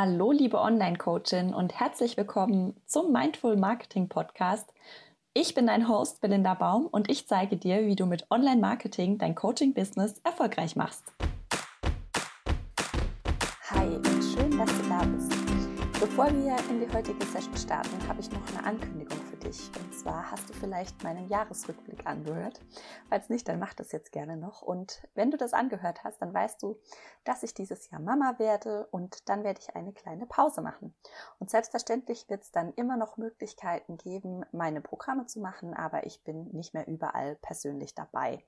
Hallo, liebe Online-Coachin und herzlich willkommen zum Mindful Marketing Podcast. Ich bin dein Host Belinda Baum und ich zeige dir, wie du mit Online-Marketing dein Coaching-Business erfolgreich machst. Hi schön, dass du da bist. Bevor wir in die heutige Session starten, habe ich noch eine Ankündigung für dich. Zwar hast du vielleicht meinen Jahresrückblick angehört. Falls nicht, dann mach das jetzt gerne noch. Und wenn du das angehört hast, dann weißt du, dass ich dieses Jahr Mama werde und dann werde ich eine kleine Pause machen. Und selbstverständlich wird es dann immer noch Möglichkeiten geben, meine Programme zu machen, aber ich bin nicht mehr überall persönlich dabei.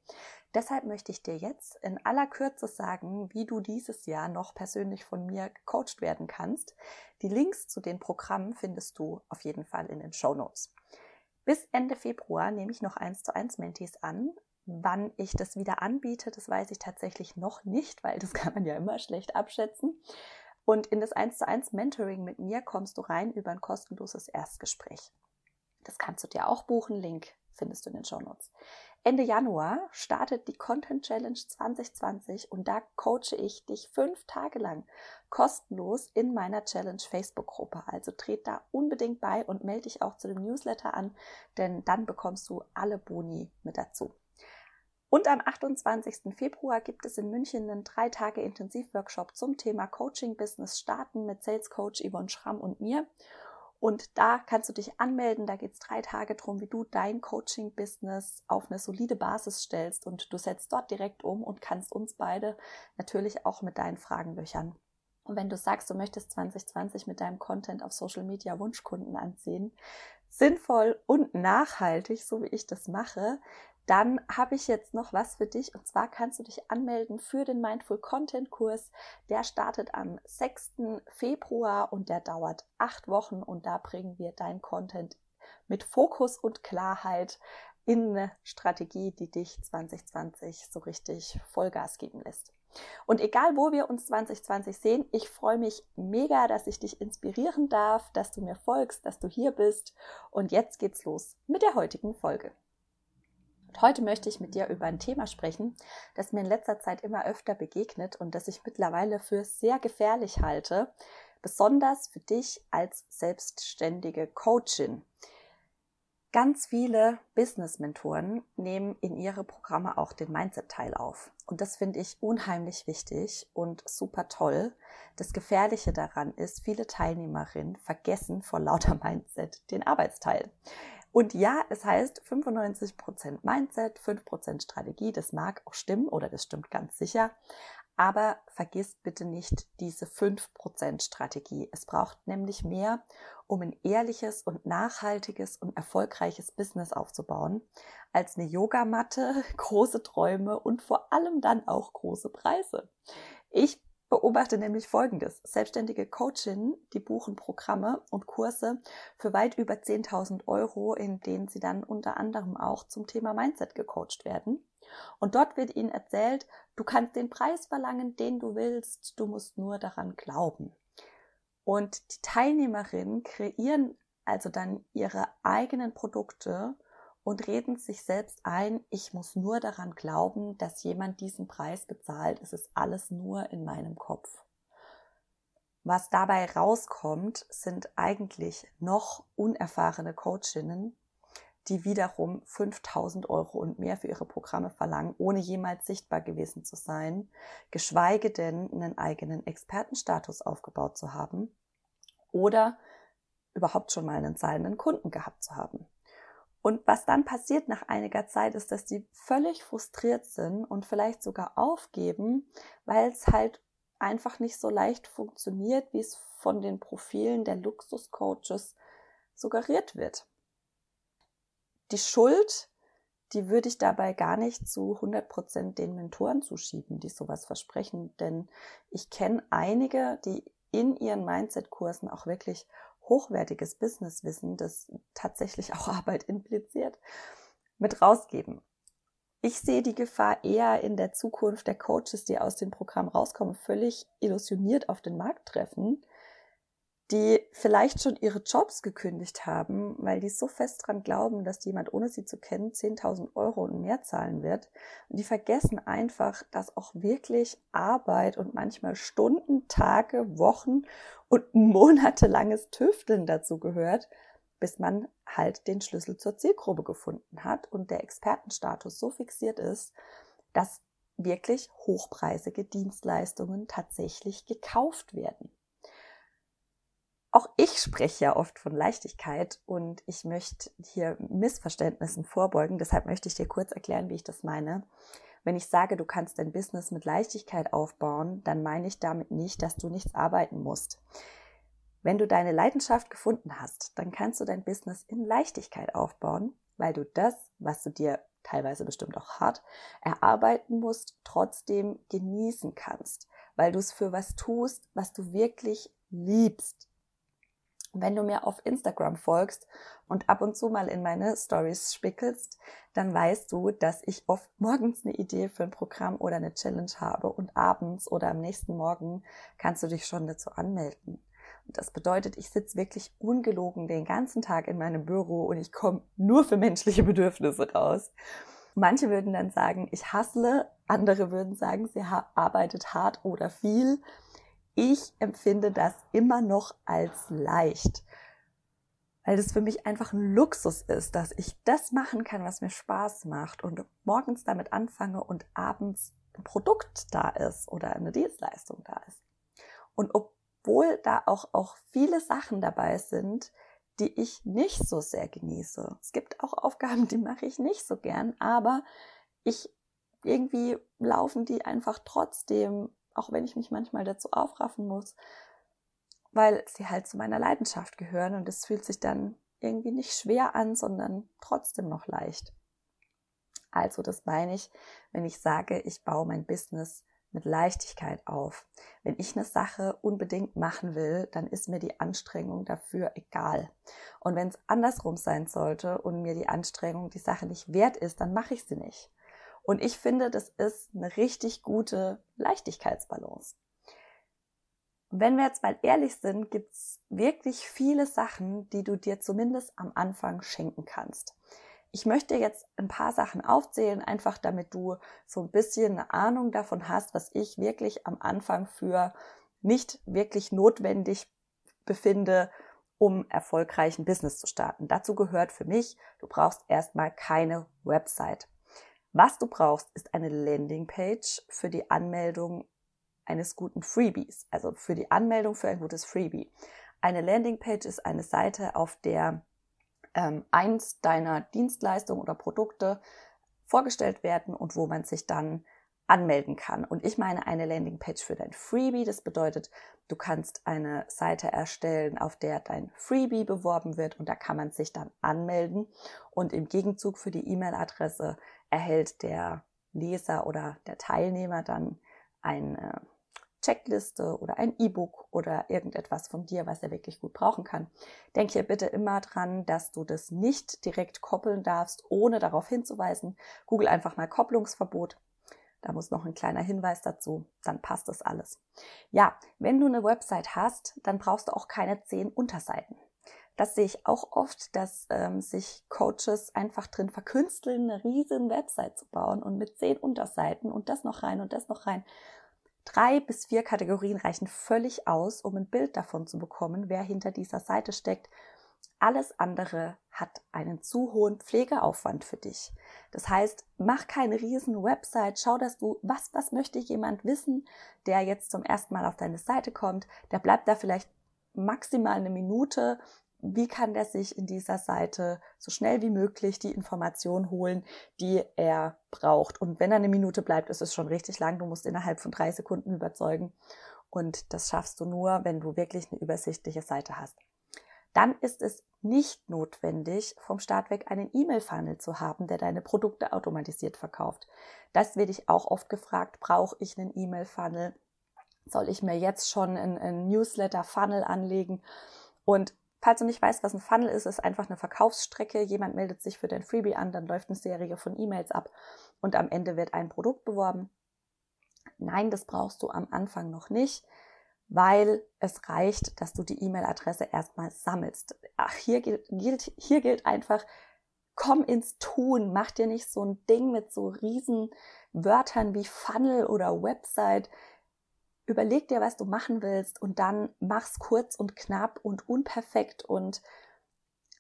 Deshalb möchte ich dir jetzt in aller Kürze sagen, wie du dieses Jahr noch persönlich von mir gecoacht werden kannst. Die Links zu den Programmen findest du auf jeden Fall in den Show Notes. Bis Ende Februar nehme ich noch eins zu eins Mentees an. Wann ich das wieder anbiete, das weiß ich tatsächlich noch nicht, weil das kann man ja immer schlecht abschätzen. Und in das 1 zu 1 Mentoring mit mir kommst du rein über ein kostenloses Erstgespräch. Das kannst du dir auch buchen. Link findest du in den Show Notes. Ende Januar startet die Content Challenge 2020 und da coache ich dich fünf Tage lang kostenlos in meiner Challenge Facebook-Gruppe. Also tret da unbedingt bei und melde dich auch zu dem Newsletter an, denn dann bekommst du alle Boni mit dazu. Und am 28. Februar gibt es in München einen drei Tage Intensivworkshop zum Thema Coaching Business starten mit Sales Coach Yvonne Schramm und mir. Und da kannst du dich anmelden. Da geht es drei Tage drum, wie du dein Coaching-Business auf eine solide Basis stellst. Und du setzt dort direkt um und kannst uns beide natürlich auch mit deinen Fragen löchern. Und wenn du sagst, du möchtest 2020 mit deinem Content auf Social Media Wunschkunden anziehen, sinnvoll und nachhaltig, so wie ich das mache, dann habe ich jetzt noch was für dich und zwar kannst du dich anmelden für den Mindful Content Kurs. Der startet am 6. Februar und der dauert acht Wochen und da bringen wir dein Content mit Fokus und Klarheit in eine Strategie, die dich 2020 so richtig Vollgas geben lässt. Und egal, wo wir uns 2020 sehen, ich freue mich mega, dass ich dich inspirieren darf, dass du mir folgst, dass du hier bist. Und jetzt geht's los mit der heutigen Folge. Und heute möchte ich mit dir über ein Thema sprechen, das mir in letzter Zeit immer öfter begegnet und das ich mittlerweile für sehr gefährlich halte, besonders für dich als selbstständige Coachin. Ganz viele Business-Mentoren nehmen in ihre Programme auch den Mindset-Teil auf. Und das finde ich unheimlich wichtig und super toll. Das Gefährliche daran ist, viele Teilnehmerinnen vergessen vor lauter Mindset den Arbeitsteil. Und ja, es heißt 95% Mindset, 5% Strategie. Das mag auch stimmen oder das stimmt ganz sicher. Aber vergiss bitte nicht diese 5% Strategie. Es braucht nämlich mehr, um ein ehrliches und nachhaltiges und erfolgreiches Business aufzubauen, als eine Yogamatte, große Träume und vor allem dann auch große Preise. Ich beobachte nämlich Folgendes. Selbstständige Coachinnen, die buchen Programme und Kurse für weit über 10.000 Euro, in denen sie dann unter anderem auch zum Thema Mindset gecoacht werden. Und dort wird ihnen erzählt, du kannst den Preis verlangen, den du willst, du musst nur daran glauben. Und die Teilnehmerinnen kreieren also dann ihre eigenen Produkte und reden sich selbst ein, ich muss nur daran glauben, dass jemand diesen Preis bezahlt. Es ist alles nur in meinem Kopf. Was dabei rauskommt, sind eigentlich noch unerfahrene Coachinnen, die wiederum 5000 Euro und mehr für ihre Programme verlangen, ohne jemals sichtbar gewesen zu sein, geschweige denn einen eigenen Expertenstatus aufgebaut zu haben oder überhaupt schon mal einen zahlenden Kunden gehabt zu haben. Und was dann passiert nach einiger Zeit ist, dass die völlig frustriert sind und vielleicht sogar aufgeben, weil es halt einfach nicht so leicht funktioniert, wie es von den Profilen der Luxuscoaches suggeriert wird. Die Schuld, die würde ich dabei gar nicht zu 100 Prozent den Mentoren zuschieben, die sowas versprechen, denn ich kenne einige, die in ihren Mindset-Kursen auch wirklich hochwertiges Businesswissen, das tatsächlich auch Arbeit impliziert, mit rausgeben. Ich sehe die Gefahr eher in der Zukunft der Coaches, die aus dem Programm rauskommen, völlig illusioniert auf den Markt treffen, die vielleicht schon ihre Jobs gekündigt haben, weil die so fest dran glauben, dass jemand, ohne sie zu kennen, 10.000 Euro und mehr zahlen wird. Und die vergessen einfach, dass auch wirklich Arbeit und manchmal Stunden, Tage, Wochen und monatelanges Tüfteln dazu gehört, bis man halt den Schlüssel zur Zielgruppe gefunden hat und der Expertenstatus so fixiert ist, dass wirklich hochpreisige Dienstleistungen tatsächlich gekauft werden. Auch ich spreche ja oft von Leichtigkeit und ich möchte hier Missverständnissen vorbeugen. Deshalb möchte ich dir kurz erklären, wie ich das meine. Wenn ich sage, du kannst dein Business mit Leichtigkeit aufbauen, dann meine ich damit nicht, dass du nichts arbeiten musst. Wenn du deine Leidenschaft gefunden hast, dann kannst du dein Business in Leichtigkeit aufbauen, weil du das, was du dir teilweise bestimmt auch hart erarbeiten musst, trotzdem genießen kannst, weil du es für was tust, was du wirklich liebst. Wenn du mir auf Instagram folgst und ab und zu mal in meine Stories spickelst, dann weißt du, dass ich oft morgens eine Idee für ein Programm oder eine Challenge habe und abends oder am nächsten Morgen kannst du dich schon dazu anmelden. Und das bedeutet, ich sitze wirklich ungelogen den ganzen Tag in meinem Büro und ich komme nur für menschliche Bedürfnisse raus. Manche würden dann sagen, ich hassle, andere würden sagen, sie arbeitet hart oder viel ich empfinde das immer noch als leicht, weil das für mich einfach ein Luxus ist, dass ich das machen kann, was mir Spaß macht und morgens damit anfange und abends ein Produkt da ist oder eine Dienstleistung da ist. Und obwohl da auch, auch viele Sachen dabei sind, die ich nicht so sehr genieße. Es gibt auch Aufgaben, die mache ich nicht so gern, aber ich irgendwie laufen die einfach trotzdem auch wenn ich mich manchmal dazu aufraffen muss, weil sie halt zu meiner Leidenschaft gehören und es fühlt sich dann irgendwie nicht schwer an, sondern trotzdem noch leicht. Also das meine ich, wenn ich sage, ich baue mein Business mit Leichtigkeit auf. Wenn ich eine Sache unbedingt machen will, dann ist mir die Anstrengung dafür egal. Und wenn es andersrum sein sollte und mir die Anstrengung die Sache nicht wert ist, dann mache ich sie nicht. Und ich finde, das ist eine richtig gute Leichtigkeitsbalance. Wenn wir jetzt mal ehrlich sind, gibt's wirklich viele Sachen, die du dir zumindest am Anfang schenken kannst. Ich möchte jetzt ein paar Sachen aufzählen, einfach damit du so ein bisschen eine Ahnung davon hast, was ich wirklich am Anfang für nicht wirklich notwendig befinde, um erfolgreich ein Business zu starten. Dazu gehört für mich, du brauchst erstmal keine Website. Was du brauchst, ist eine Landingpage für die Anmeldung eines guten Freebies, also für die Anmeldung für ein gutes Freebie. Eine Landingpage ist eine Seite, auf der ähm, eins deiner Dienstleistungen oder Produkte vorgestellt werden und wo man sich dann anmelden kann. Und ich meine eine Landingpage für dein Freebie. Das bedeutet, du kannst eine Seite erstellen, auf der dein Freebie beworben wird und da kann man sich dann anmelden. Und im Gegenzug für die E-Mail-Adresse erhält der Leser oder der Teilnehmer dann eine Checkliste oder ein E-Book oder irgendetwas von dir, was er wirklich gut brauchen kann. Denk hier bitte immer dran, dass du das nicht direkt koppeln darfst, ohne darauf hinzuweisen. Google einfach mal Kopplungsverbot. Da muss noch ein kleiner Hinweis dazu, dann passt das alles. Ja, wenn du eine Website hast, dann brauchst du auch keine zehn Unterseiten. Das sehe ich auch oft, dass ähm, sich Coaches einfach drin verkünsteln, eine riesen Website zu bauen und mit zehn Unterseiten und das noch rein und das noch rein. Drei bis vier Kategorien reichen völlig aus, um ein Bild davon zu bekommen, wer hinter dieser Seite steckt. Alles andere hat einen zu hohen Pflegeaufwand für dich. Das heißt, mach keine riesen Website, schau, dass du, was, was möchte jemand wissen, der jetzt zum ersten Mal auf deine Seite kommt, der bleibt da vielleicht maximal eine Minute wie kann der sich in dieser Seite so schnell wie möglich die Information holen, die er braucht. Und wenn er eine Minute bleibt, ist es schon richtig lang. Du musst innerhalb von drei Sekunden überzeugen. Und das schaffst du nur, wenn du wirklich eine übersichtliche Seite hast. Dann ist es nicht notwendig, vom Start weg einen E-Mail-Funnel zu haben, der deine Produkte automatisiert verkauft. Das werde ich auch oft gefragt. Brauche ich einen E-Mail-Funnel? Soll ich mir jetzt schon einen Newsletter-Funnel anlegen? Und Falls du nicht weißt, was ein Funnel ist, ist einfach eine Verkaufsstrecke. Jemand meldet sich für dein Freebie an, dann läuft eine Serie von E-Mails ab und am Ende wird ein Produkt beworben. Nein, das brauchst du am Anfang noch nicht, weil es reicht, dass du die E-Mail-Adresse erstmal sammelst. Ach, hier gilt, hier gilt einfach, komm ins Tun, mach dir nicht so ein Ding mit so riesen Wörtern wie Funnel oder Website. Überleg dir, was du machen willst und dann mach's kurz und knapp und unperfekt und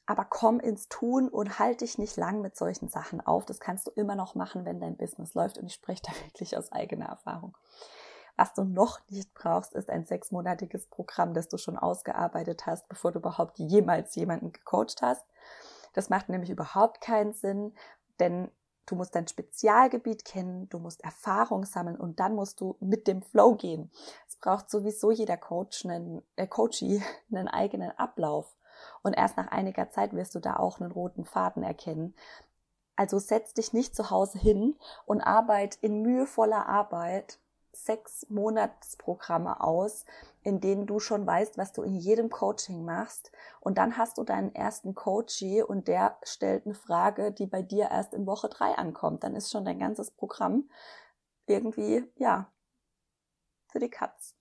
aber komm ins Tun und halt dich nicht lang mit solchen Sachen auf. Das kannst du immer noch machen, wenn dein Business läuft und ich spreche da wirklich aus eigener Erfahrung. Was du noch nicht brauchst, ist ein sechsmonatiges Programm, das du schon ausgearbeitet hast, bevor du überhaupt jemals jemanden gecoacht hast. Das macht nämlich überhaupt keinen Sinn, denn du musst dein Spezialgebiet kennen, du musst Erfahrung sammeln und dann musst du mit dem Flow gehen. Es braucht sowieso jeder Coach einen, äh, Coachie einen eigenen Ablauf. Und erst nach einiger Zeit wirst du da auch einen roten Faden erkennen. Also setz dich nicht zu Hause hin und arbeit in mühevoller Arbeit sechs Monatsprogramme aus, in denen du schon weißt, was du in jedem Coaching machst. Und dann hast du deinen ersten Coachie und der stellt eine Frage, die bei dir erst in Woche drei ankommt. Dann ist schon dein ganzes Programm irgendwie, ja, für die Katz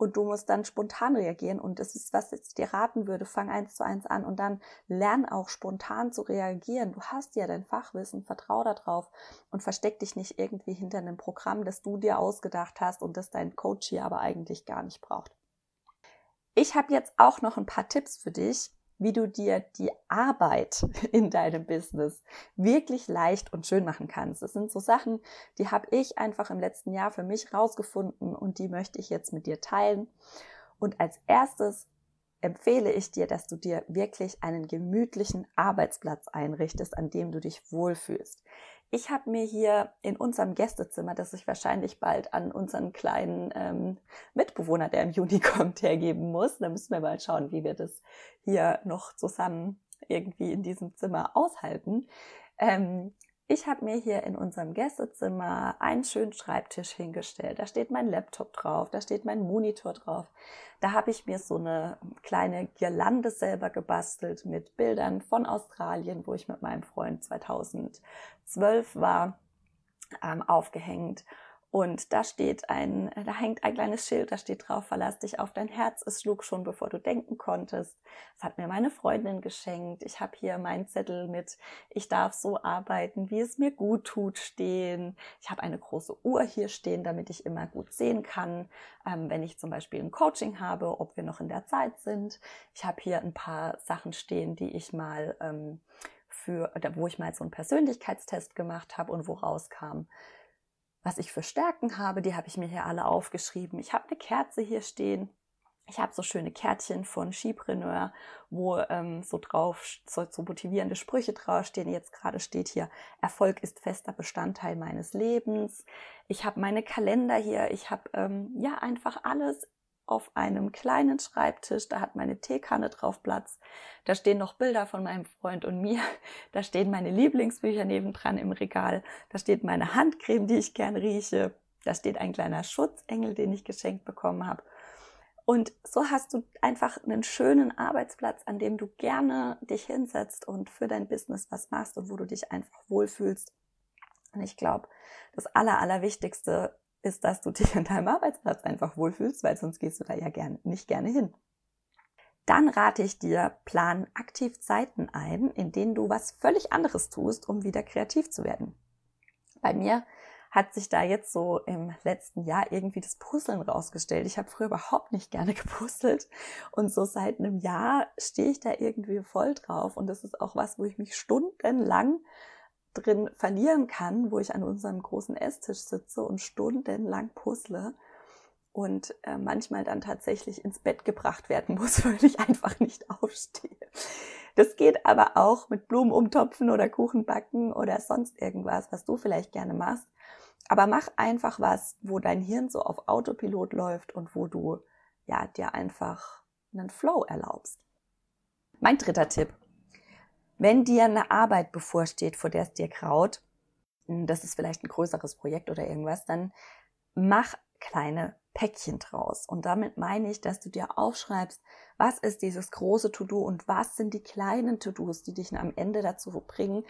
und du musst dann spontan reagieren und das ist, was ich dir raten würde, fang eins zu eins an und dann lern auch spontan zu reagieren. Du hast ja dein Fachwissen, vertrau darauf und versteck dich nicht irgendwie hinter einem Programm, das du dir ausgedacht hast und das dein Coach hier aber eigentlich gar nicht braucht. Ich habe jetzt auch noch ein paar Tipps für dich, wie du dir die Arbeit in deinem Business wirklich leicht und schön machen kannst. Das sind so Sachen, die habe ich einfach im letzten Jahr für mich rausgefunden und die möchte ich jetzt mit dir teilen. Und als erstes empfehle ich dir, dass du dir wirklich einen gemütlichen Arbeitsplatz einrichtest, an dem du dich wohlfühlst. Ich habe mir hier in unserem Gästezimmer, das ich wahrscheinlich bald an unseren kleinen ähm, Mitbewohner, der im Juni kommt, hergeben muss. Da müssen wir mal schauen, wie wir das hier noch zusammen irgendwie in diesem Zimmer aushalten. Ähm, ich habe mir hier in unserem Gästezimmer einen schönen Schreibtisch hingestellt. Da steht mein Laptop drauf, da steht mein Monitor drauf. Da habe ich mir so eine kleine Girlande selber gebastelt mit Bildern von Australien, wo ich mit meinem Freund 2012 war, ähm, aufgehängt. Und da steht ein, da hängt ein kleines Schild, da steht drauf, verlass dich auf dein Herz. Es schlug schon, bevor du denken konntest. Das hat mir meine Freundin geschenkt. Ich habe hier meinen Zettel mit, ich darf so arbeiten, wie es mir gut tut, stehen. Ich habe eine große Uhr hier stehen, damit ich immer gut sehen kann, ähm, wenn ich zum Beispiel ein Coaching habe, ob wir noch in der Zeit sind. Ich habe hier ein paar Sachen stehen, die ich mal ähm, für, wo ich mal so einen Persönlichkeitstest gemacht habe und wo rauskam, was ich für Stärken habe, die habe ich mir hier alle aufgeschrieben. Ich habe eine Kerze hier stehen. Ich habe so schöne Kärtchen von Skipreneur, wo ähm, so drauf so, so motivierende Sprüche draufstehen. Jetzt gerade steht hier, Erfolg ist fester Bestandteil meines Lebens. Ich habe meine Kalender hier. Ich habe ähm, ja einfach alles auf einem kleinen Schreibtisch. Da hat meine Teekanne drauf Platz. Da stehen noch Bilder von meinem Freund und mir. Da stehen meine Lieblingsbücher nebendran im Regal. Da steht meine Handcreme, die ich gern rieche. Da steht ein kleiner Schutzengel, den ich geschenkt bekommen habe. Und so hast du einfach einen schönen Arbeitsplatz, an dem du gerne dich hinsetzt und für dein Business was machst und wo du dich einfach wohlfühlst. Und ich glaube, das Aller, Allerwichtigste ist, dass du dich an deinem Arbeitsplatz einfach wohlfühlst, weil sonst gehst du da ja gern, nicht gerne hin. Dann rate ich dir, plan aktiv Zeiten ein, in denen du was völlig anderes tust, um wieder kreativ zu werden. Bei mir hat sich da jetzt so im letzten Jahr irgendwie das Puzzeln rausgestellt. Ich habe früher überhaupt nicht gerne gepuzzelt und so seit einem Jahr stehe ich da irgendwie voll drauf und das ist auch was, wo ich mich stundenlang drin verlieren kann, wo ich an unserem großen Esstisch sitze und stundenlang puzzle und äh, manchmal dann tatsächlich ins Bett gebracht werden muss, weil ich einfach nicht aufstehe. Das geht aber auch mit Blumen umtopfen oder Kuchen backen oder sonst irgendwas, was du vielleicht gerne machst. Aber mach einfach was, wo dein Hirn so auf Autopilot läuft und wo du ja dir einfach einen Flow erlaubst. Mein dritter Tipp. Wenn dir eine Arbeit bevorsteht, vor der es dir kraut, hm, das ist vielleicht ein größeres Projekt oder irgendwas, dann mach kleine Päckchen draus. Und damit meine ich, dass du dir aufschreibst, was ist dieses große To-Do und was sind die kleinen To-Dos, die dich am Ende dazu bringen,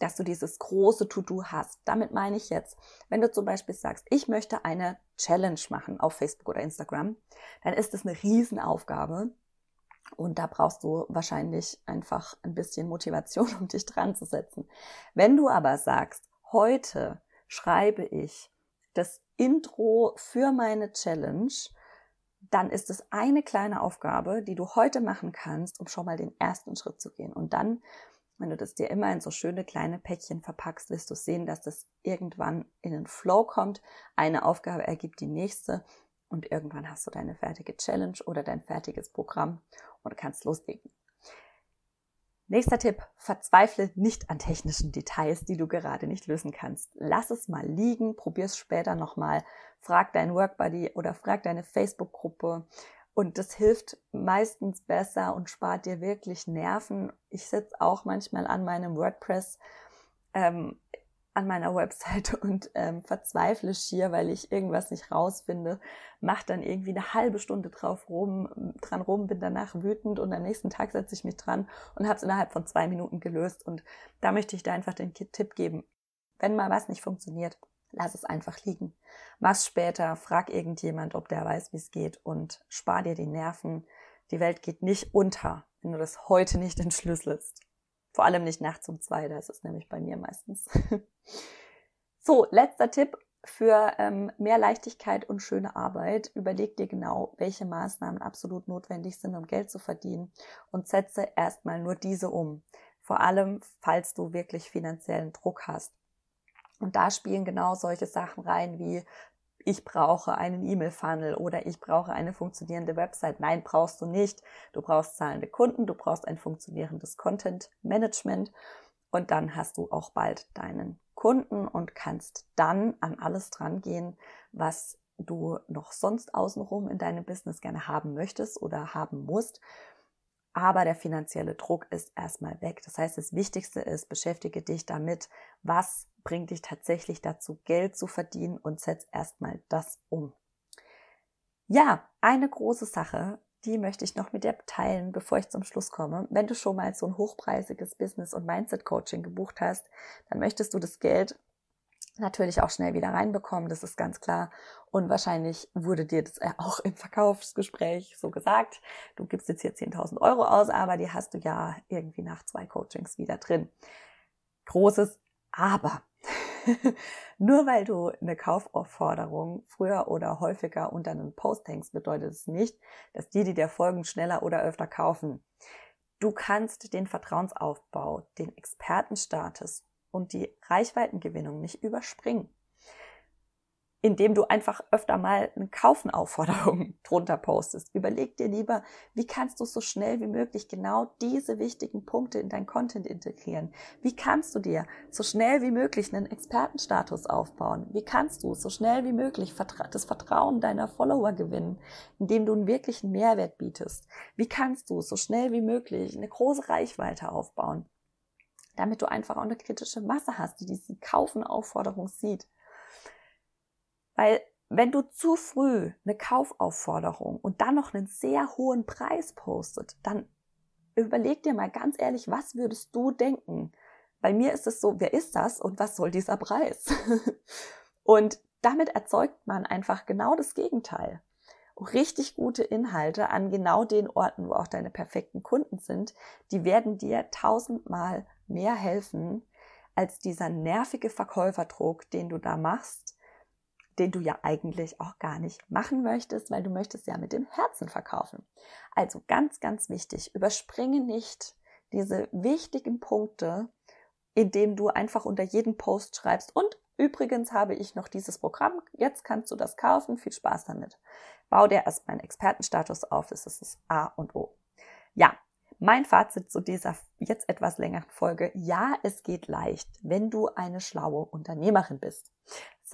dass du dieses große To-Do hast. Damit meine ich jetzt, wenn du zum Beispiel sagst, ich möchte eine Challenge machen auf Facebook oder Instagram, dann ist das eine Riesenaufgabe. Und da brauchst du wahrscheinlich einfach ein bisschen Motivation, um dich dran zu setzen. Wenn du aber sagst, heute schreibe ich das Intro für meine Challenge, dann ist es eine kleine Aufgabe, die du heute machen kannst, um schon mal den ersten Schritt zu gehen. Und dann, wenn du das dir immer in so schöne kleine Päckchen verpackst, wirst du sehen, dass das irgendwann in den Flow kommt. Eine Aufgabe ergibt die nächste und irgendwann hast du deine fertige Challenge oder dein fertiges Programm und kannst loslegen. Nächster Tipp, verzweifle nicht an technischen Details, die du gerade nicht lösen kannst. Lass es mal liegen, probier es später nochmal, frag deinen Workbuddy oder frag deine Facebook-Gruppe und das hilft meistens besser und spart dir wirklich Nerven. Ich sitze auch manchmal an meinem WordPress ähm, an meiner Website und ähm, verzweifle schier, weil ich irgendwas nicht rausfinde, mach dann irgendwie eine halbe Stunde drauf rum, dran rum, bin danach wütend und am nächsten Tag setze ich mich dran und habe es innerhalb von zwei Minuten gelöst. Und da möchte ich dir einfach den Tipp geben, wenn mal was nicht funktioniert, lass es einfach liegen. Mach's später, frag irgendjemand, ob der weiß, wie es geht und spar dir die Nerven. Die Welt geht nicht unter, wenn du das heute nicht entschlüsselst. Vor allem nicht nachts um zwei, das ist nämlich bei mir meistens. so, letzter Tipp für ähm, mehr Leichtigkeit und schöne Arbeit. Überleg dir genau, welche Maßnahmen absolut notwendig sind, um Geld zu verdienen und setze erstmal nur diese um. Vor allem, falls du wirklich finanziellen Druck hast. Und da spielen genau solche Sachen rein wie ich brauche einen E-Mail-Funnel oder ich brauche eine funktionierende Website. Nein, brauchst du nicht. Du brauchst zahlende Kunden, du brauchst ein funktionierendes Content-Management und dann hast du auch bald deinen Kunden und kannst dann an alles dran gehen, was du noch sonst außenrum in deinem Business gerne haben möchtest oder haben musst. Aber der finanzielle Druck ist erstmal weg. Das heißt, das Wichtigste ist, beschäftige dich damit, was bringt dich tatsächlich dazu, Geld zu verdienen und setz erstmal das um. Ja, eine große Sache, die möchte ich noch mit dir teilen, bevor ich zum Schluss komme. Wenn du schon mal so ein hochpreisiges Business- und Mindset-Coaching gebucht hast, dann möchtest du das Geld natürlich auch schnell wieder reinbekommen, das ist ganz klar. Und wahrscheinlich wurde dir das auch im Verkaufsgespräch so gesagt. Du gibst jetzt hier 10.000 Euro aus, aber die hast du ja irgendwie nach zwei Coachings wieder drin. Großes Aber. Nur weil du eine Kaufaufforderung früher oder häufiger unter einen Post hängst, bedeutet es nicht, dass die, die dir folgen, schneller oder öfter kaufen. Du kannst den Vertrauensaufbau, den Expertenstatus und die Reichweitengewinnung nicht überspringen indem du einfach öfter mal eine Kaufenaufforderung drunter postest. Überleg dir lieber, wie kannst du so schnell wie möglich genau diese wichtigen Punkte in dein Content integrieren? Wie kannst du dir so schnell wie möglich einen Expertenstatus aufbauen? Wie kannst du so schnell wie möglich das Vertrauen deiner Follower gewinnen, indem du einen wirklichen Mehrwert bietest? Wie kannst du so schnell wie möglich eine große Reichweite aufbauen? Damit du einfach auch eine kritische Masse hast, die diese Kaufenaufforderung sieht. Weil wenn du zu früh eine Kaufaufforderung und dann noch einen sehr hohen Preis postet, dann überleg dir mal ganz ehrlich, was würdest du denken? Bei mir ist es so, wer ist das und was soll dieser Preis? und damit erzeugt man einfach genau das Gegenteil. Richtig gute Inhalte an genau den Orten, wo auch deine perfekten Kunden sind, die werden dir tausendmal mehr helfen als dieser nervige Verkäuferdruck, den du da machst, den du ja eigentlich auch gar nicht machen möchtest, weil du möchtest ja mit dem Herzen verkaufen. Also ganz, ganz wichtig, überspringe nicht diese wichtigen Punkte, indem du einfach unter jeden Post schreibst und übrigens habe ich noch dieses Programm, jetzt kannst du das kaufen, viel Spaß damit. Bau dir erstmal einen Expertenstatus auf, das ist das A und O. Ja, mein Fazit zu dieser jetzt etwas längeren Folge. Ja, es geht leicht, wenn du eine schlaue Unternehmerin bist.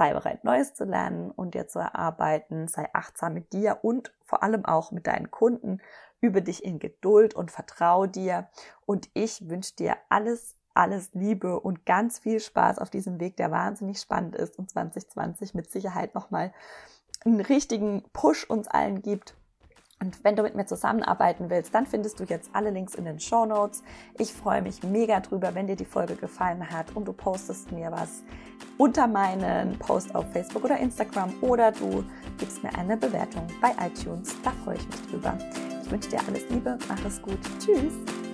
Sei bereit, Neues zu lernen und dir zu erarbeiten. Sei achtsam mit dir und vor allem auch mit deinen Kunden. Übe dich in Geduld und vertraue dir. Und ich wünsche dir alles, alles Liebe und ganz viel Spaß auf diesem Weg, der wahnsinnig spannend ist und 2020 mit Sicherheit nochmal einen richtigen Push uns allen gibt Und wenn du mit mir zusammenarbeiten willst, dann findest du jetzt alle Links in den Show Notes. Ich freue mich mega drüber, wenn dir die Folge gefallen hat und du postest mir was unter meinen Post auf Facebook oder Instagram oder du gibst mir eine Bewertung bei iTunes. Da freue ich mich drüber. Ich wünsche dir alles Liebe, mach es gut. Tschüss.